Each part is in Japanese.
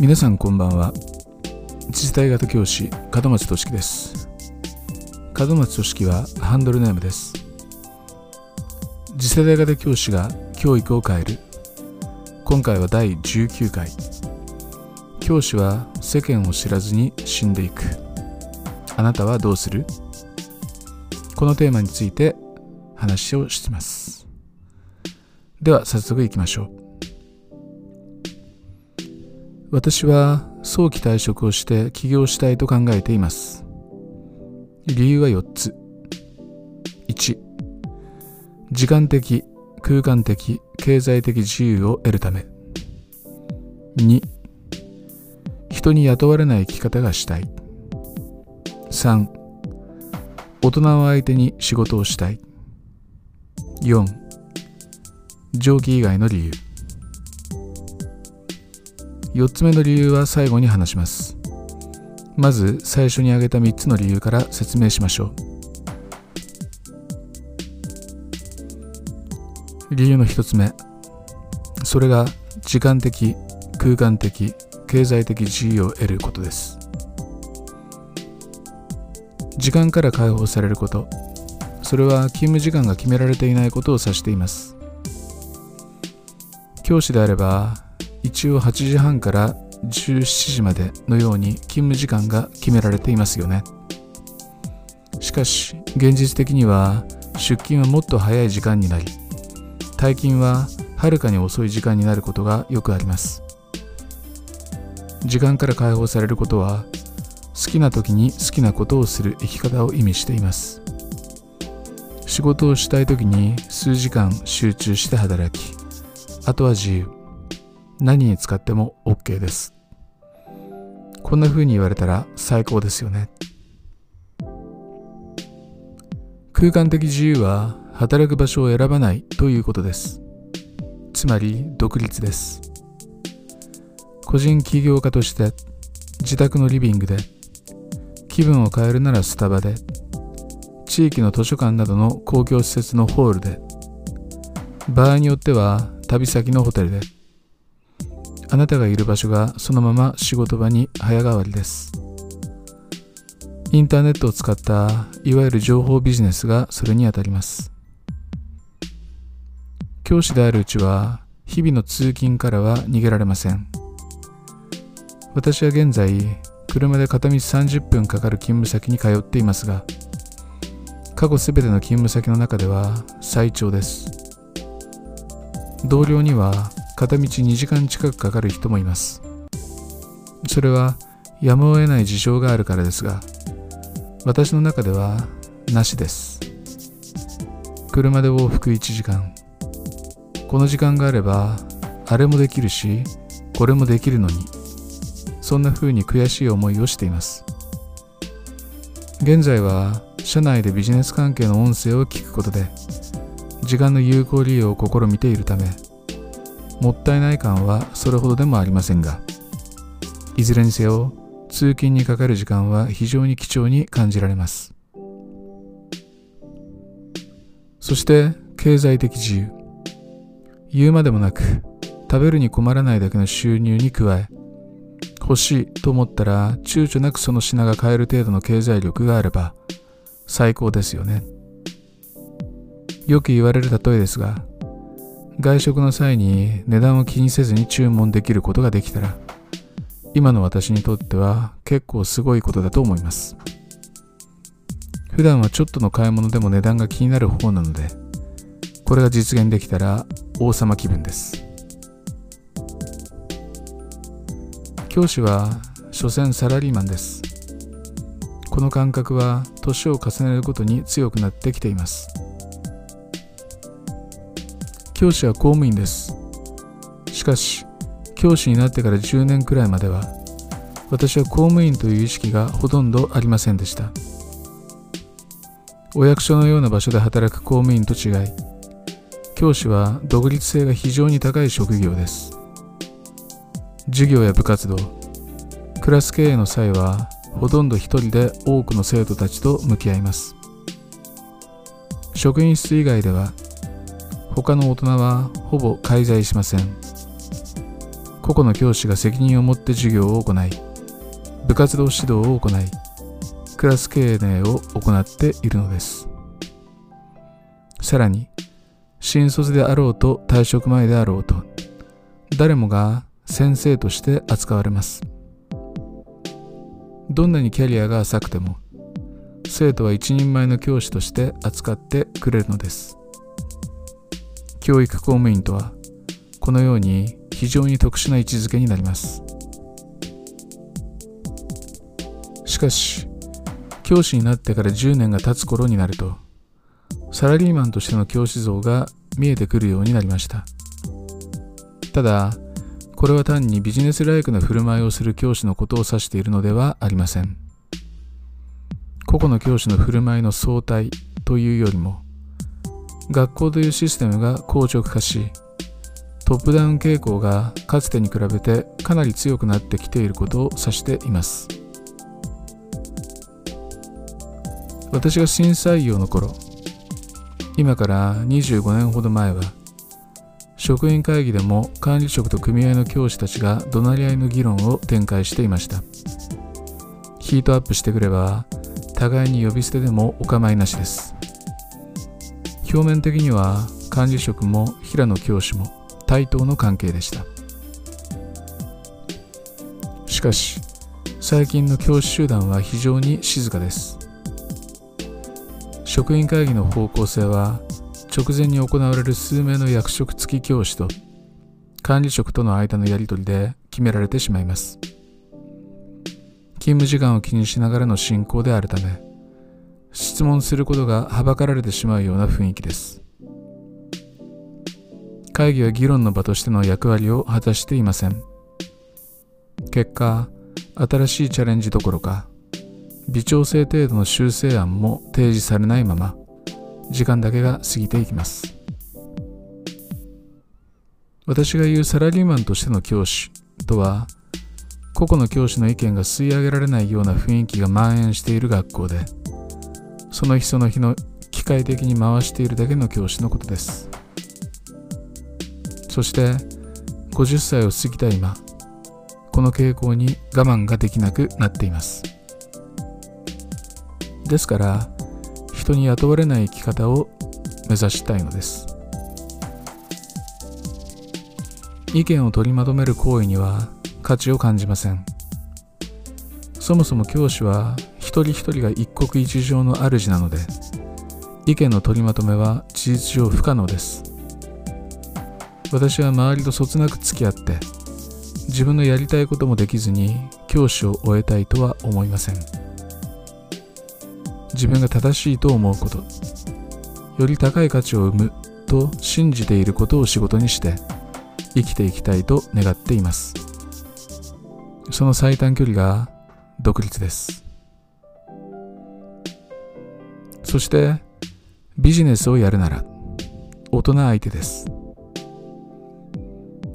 皆さんこんばんは。次世代型教師門松俊樹です。門松俊樹はハンドルネームです。次世代型教師が教育を変える。今回は第19回。教師は世間を知らずに死んでいく。あなたはどうする？このテーマについて話をしてます。では早速いきましょう。私は早期退職をして起業したいと考えています。理由は4つ。1時間的空間的経済的自由を得るため。2人に雇われない生き方がしたい。3大人を相手に仕事をしたい。4上記以外の理由。4つ目の理由は最後に話します。まず最初に挙げた3つの理由から説明しましょう。理由の1つ目。それが時間的空間的経済的自由を得ることです。時間から解放されること。それは勤務時間が決められていないことを指しています。教師であれば一応8時半から17時までのように勤務時間が決められていますよね。しかし現実的には出勤はもっと早い時間になり退勤ははるかに遅い時間になることがよくあります。時間から解放されることは好きな時に好きなことをする生き方を意味しています。仕事をしたい時に数時間集中して働きあとは自由。何に使っても OK です。こんな風に言われたら最高ですよね。空間的自由は働く場所を選ばないということです。つまり独立です。個人起業家として自宅のリビングで気分を変えるならスタバで地域の図書館などの公共施設のホールで場合によっては旅先のホテルであなたがいる場所がそのまま仕事場に早変わりです。インターネットを使ったいわゆる情報ビジネスがそれにあたります。教師であるうちは日々の通勤からは逃げられません。私は現在車で片道30分かかる勤務先に通っていますが過去すべての勤務先の中では最長です。同僚には片道2時間近くかかる人もいます。それはやむを得ない事情があるからですが私の中ではなしです。車で往復1時間。この時間があればあれもできるしこれもできるのに。そんな風に悔しい思いをしています。現在は社内でビジネス関係の音声を聞くことで時間の有効利用を試みているためもったいない感はそれほどでもありませんがいずれにせよ通勤にかかる時間は非常に貴重に感じられます。そして経済的自由。言うまでもなく食べるに困らないだけの収入に加え欲しいと思ったら躊躇なくその品が買える程度の経済力があれば最高ですよね。よく言われる例えですが外食の際に値段を気にせずに注文できることができたら今の私にとっては結構すごいことだと思います。普段はちょっとの買い物でも値段が気になる方なのでこれが実現できたら王様気分です。教師は所詮サラリーマンです。この感覚は年を重ねるごとに強くなってきています。教師は公務員です。しかし教師になってから10年くらいまでは私は公務員という意識がほとんどありませんでした。お役所のような場所で働く公務員と違い教師は独立性が非常に高い職業です。授業や部活動クラス経営の際はほとんど一人で多くの生徒たちと向き合います。職員室以外では他の大人はほぼ介在しません。個々の教師が責任を持って授業を行い部活動指導を行いクラス経営を行っているのです。さらに新卒であろうと退職前であろうと誰もが先生として扱われます。どんなにキャリアが浅くても生徒は一人前の教師として扱ってくれるのです。教育公務員とはこのように非常に特殊な位置づけになります。しかし教師になってから10年が経つ頃になるとサラリーマンとしての教師像が見えてくるようになりました。ただこれは単にビジネスライクな振る舞いをする教師のことを指しているのではありません。個々の教師の振る舞いの相対というよりも学校というシステムが硬直化しトップダウン傾向がかつてに比べてかなり強くなってきていることを指しています。私が新採用の頃今から25年ほど前は職員会議でも管理職と組合の教師たちが怒鳴り合いの議論を展開していました。ヒートアップしてくれば互いに呼び捨てでもお構いなしです。表面的には管理職も平野教師も対等の関係でした。しかし最近の教師集団は非常に静かです。職員会議の方向性は直前に行われる数名の役職付き教師と管理職との間のやり取りで決められてしまいます。勤務時間を気にしながらの進行であるため質問することがはばかられてしまうような雰囲気です。会議は議論の場としての役割を果たしていません。結果新しいチャレンジどころか微調整程度の修正案も提示されないまま時間だけが過ぎていきます。私が言うサラリーマンとしての教師とは個々の教師の意見が吸い上げられないような雰囲気が蔓延している学校でその日その日の機械的に回しているだけの教師のことです。そして50歳を過ぎた今この傾向に我慢ができなくなっています。ですから人に雇われない生き方を目指したいのです。意見を取りまとめる行為には価値を感じません。そもそも教師は一人一人が一国一城の主なので意見の取りまとめは事実上不可能です。私は周りとそつなく付き合って自分のやりたいこともできずに教師を終えたいとは思いません。自分が正しいと思うことより高い価値を生むと信じていることを仕事にして生きていきたいと願っています。その最短距離が独立です。そしてビジネスをやるなら大人相手です。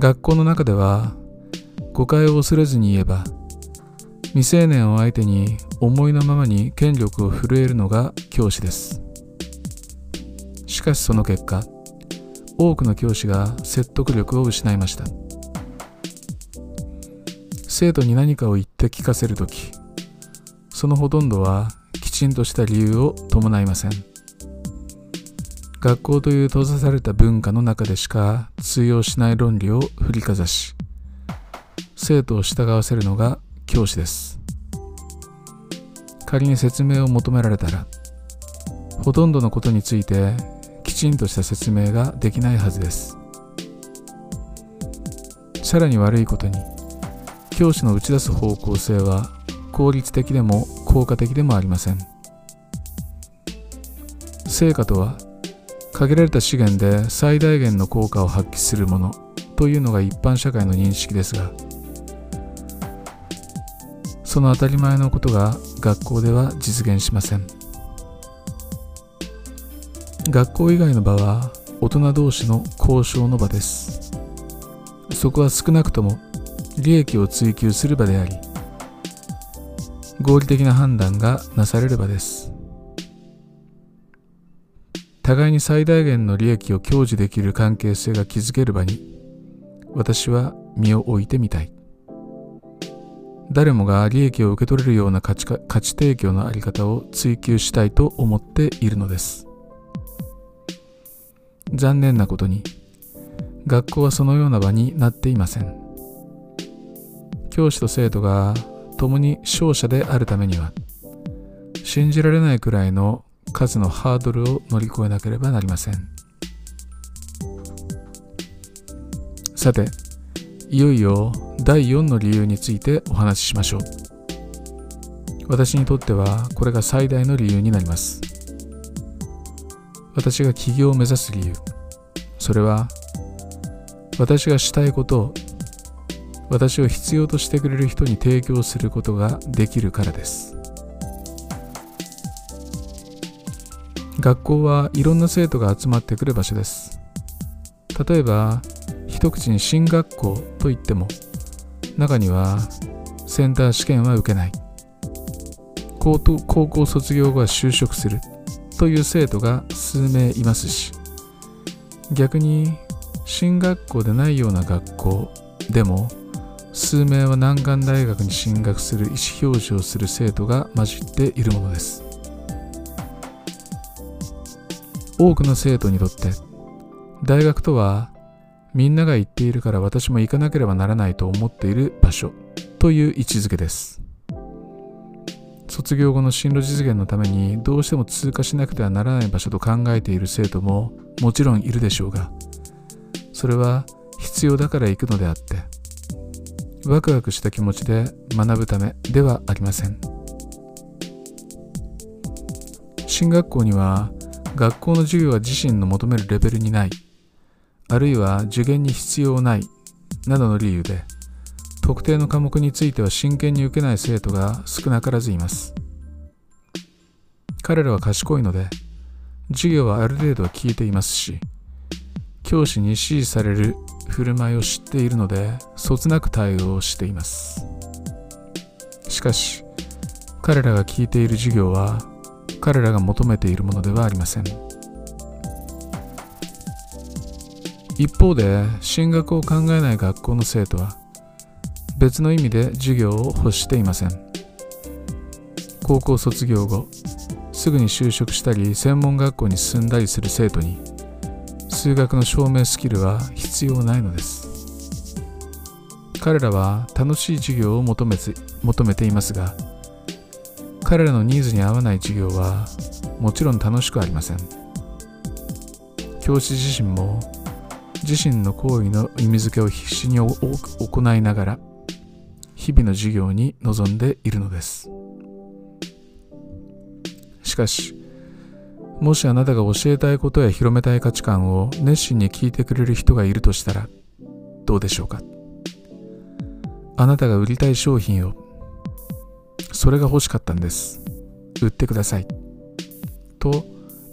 学校の中では誤解を恐れずに言えば未成年を相手に思いのままに権力を震えるのが教師です。しかしその結果多くの教師が説得力を失いました。生徒に何かを言って聞かせるときそのほとんどはきちんとした理由を伴いません。学校という閉ざされた文化の中でしか通用しない論理を振りかざし生徒を従わせるのが教師です。仮に説明を求められたらほとんどのことについてきちんとした説明ができないはずです。さらに悪いことに教師の打ち出す方向性は効率的でも効果的でもありません。成果とは限られた資源で最大限の効果を発揮するものというのが一般社会の認識ですがその当たり前のことが学校では実現しません。学校以外の場は大人同士の交渉の場です。そこは少なくとも利益を追求する場であり合理的な判断がなされる場です。互いに最大限の利益を享受できる関係性が築ける場に私は身を置いてみたい。誰もが利益を受け取れるような価値価値提供のあり方を追求したいと思っているのです。残念なことに学校はそのような場になっていません。教師と生徒が共に勝者であるためには信じられないくらいの数のハードルを乗り越えなければなりません。さていよいよ第4の理由についてお話ししましょう。私にとってはこれが最大の理由になります。私が起業を目指す理由。それは私がしたいことを私を必要としてくれる人に提供することができるからです。学校はいろんな生徒が集まってくる場所です。例えば一口に進学校と言っても中にはセンター試験は受けない。高校卒業後は就職するという生徒が数名いますし逆に進学校でないような学校でも数名は難関大学に進学する意思表示をする生徒が混じっているものです。多くの生徒にとって大学とはみんなが行っているから私も行かなければならないと思っている場所という位置づけです。卒業後の進路実現のためにどうしても通過しなくてはならない場所と考えている生徒ももちろんいるでしょうがそれは必要だから行くのであってワクワクした気持ちで学ぶためではありません。進学校には学校の授業は自身の求めるレベルにない。あるいは受験に必要ないなどの理由で特定の科目については真剣に受けない生徒が少なからずいます。彼らは賢いので授業はある程度は聞いていますし教師に指示される振る舞いを知っているのでそつなく対応しています。しかし彼らが聞いている授業は彼らが求めているものではありません。一方で進学を考えない学校の生徒は別の意味で授業を欲していません。高校卒業後すぐに就職したり専門学校に進んだりする生徒に数学の証明スキルは必要ないのです。彼らは楽しい授業を求め求めていますが彼らのニーズに合わない授業はもちろん楽しくありません。教師自身も自身の行為の意味付けを必死に行いながら日々の授業に臨んでいるのです。しかしもしあなたが教えたいことや広めたい価値観を熱心に聞いてくれる人がいるとしたらどうでしょうか？あなたが売りたい商品をそれが欲しかったんです。売ってください。と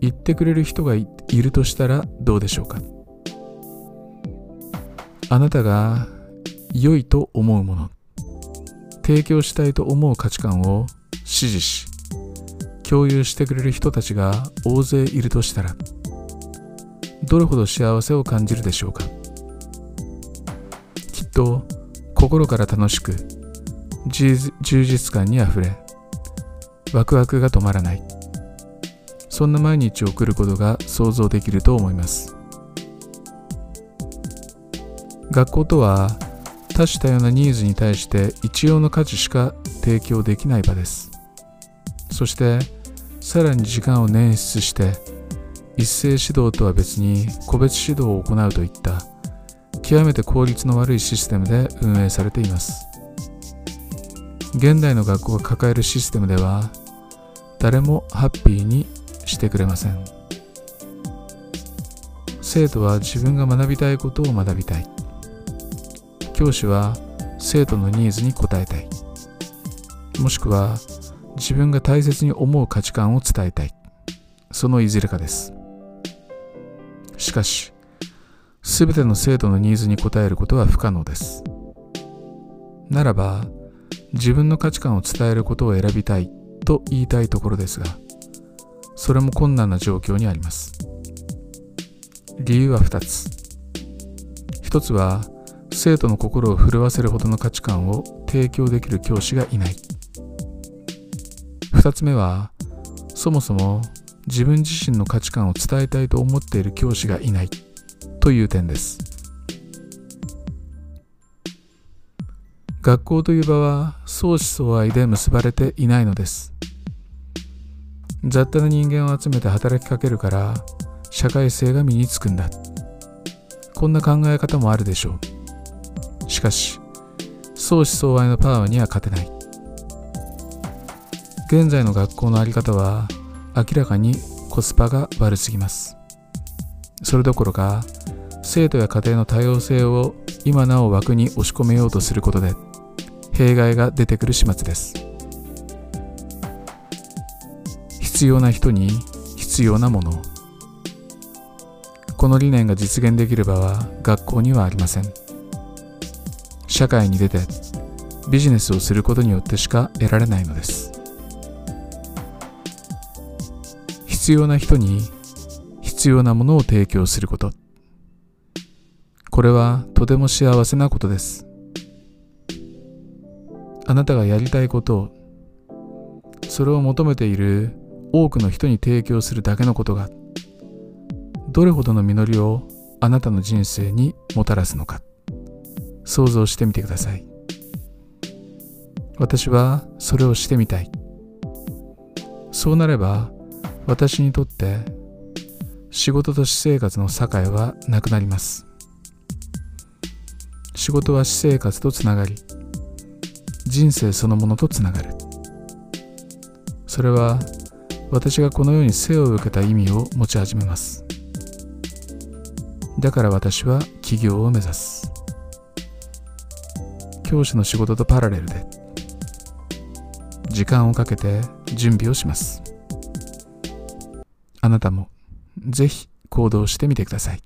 言ってくれる人がいるとしたらどうでしょうか？あなたが良いと思うもの提供したいと思う価値観を支持し共有してくれる人たちが大勢いるとしたらどれほど幸せを感じるでしょうか？きっと心から楽しく充実感にあふれワクワクが止まらない。そんな毎日を送ることが想像できると思います。学校とは多種多様なニーズに対して一様の価値しか提供できない場です。そしてさらに時間を捻出して一斉指導とは別に個別指導を行うといった極めて効率の悪いシステムで運営されています。現代の学校が抱えるシステムでは誰もハッピーにしてくれません。生徒は自分が学びたいことを学びたい。教師は生徒のニーズに応えたい。もしくは自分が大切に思う価値観を伝えたい。そのいずれかです。しかし全ての生徒のニーズに応えることは不可能です。ならば自分の価値観を伝えることを選びたいと言いたいところですがそれも困難な状況にあります。理由は2つ。1つは生徒の心を震わせるほどの価値観を提供できる教師がいない。2つ目はそもそも自分自身の価値観を伝えたいと思っている教師がいないという点です。学校という場は相思相愛で結ばれていないのです。雑多な人間を集めて働きかけるから社会性が身につくんだ。こんな考え方もあるでしょう。しかし相思相愛のパワーには勝てない。現在の学校の在り方は明らかにコスパが悪すぎます。それどころか生徒や家庭の多様性を今なお枠に押し込めようとすることで弊害が出てくる始末です。必要な人に必要なもの。この理念が実現できる場は学校にはありません。社会に出てビジネスをすることによってしか得られないのです。必要な人に必要なものを提供すること。これはとても幸せなことです。あなたがやりたいことをそれを求めている多くの人に提供するだけのことがどれほどの実りをあなたの人生にもたらすのか。想像してみてください。私はそれをしてみたい。そうなれば私にとって仕事と私生活の境はなくなります。仕事は私生活とつながり人生そのものとつながる。それは私がこの世に生を受けた意味を持ち始めます。だから私は起業を目指す。教師の仕事とパラレルで時間をかけて準備をします。あなたもぜひ行動してみてください。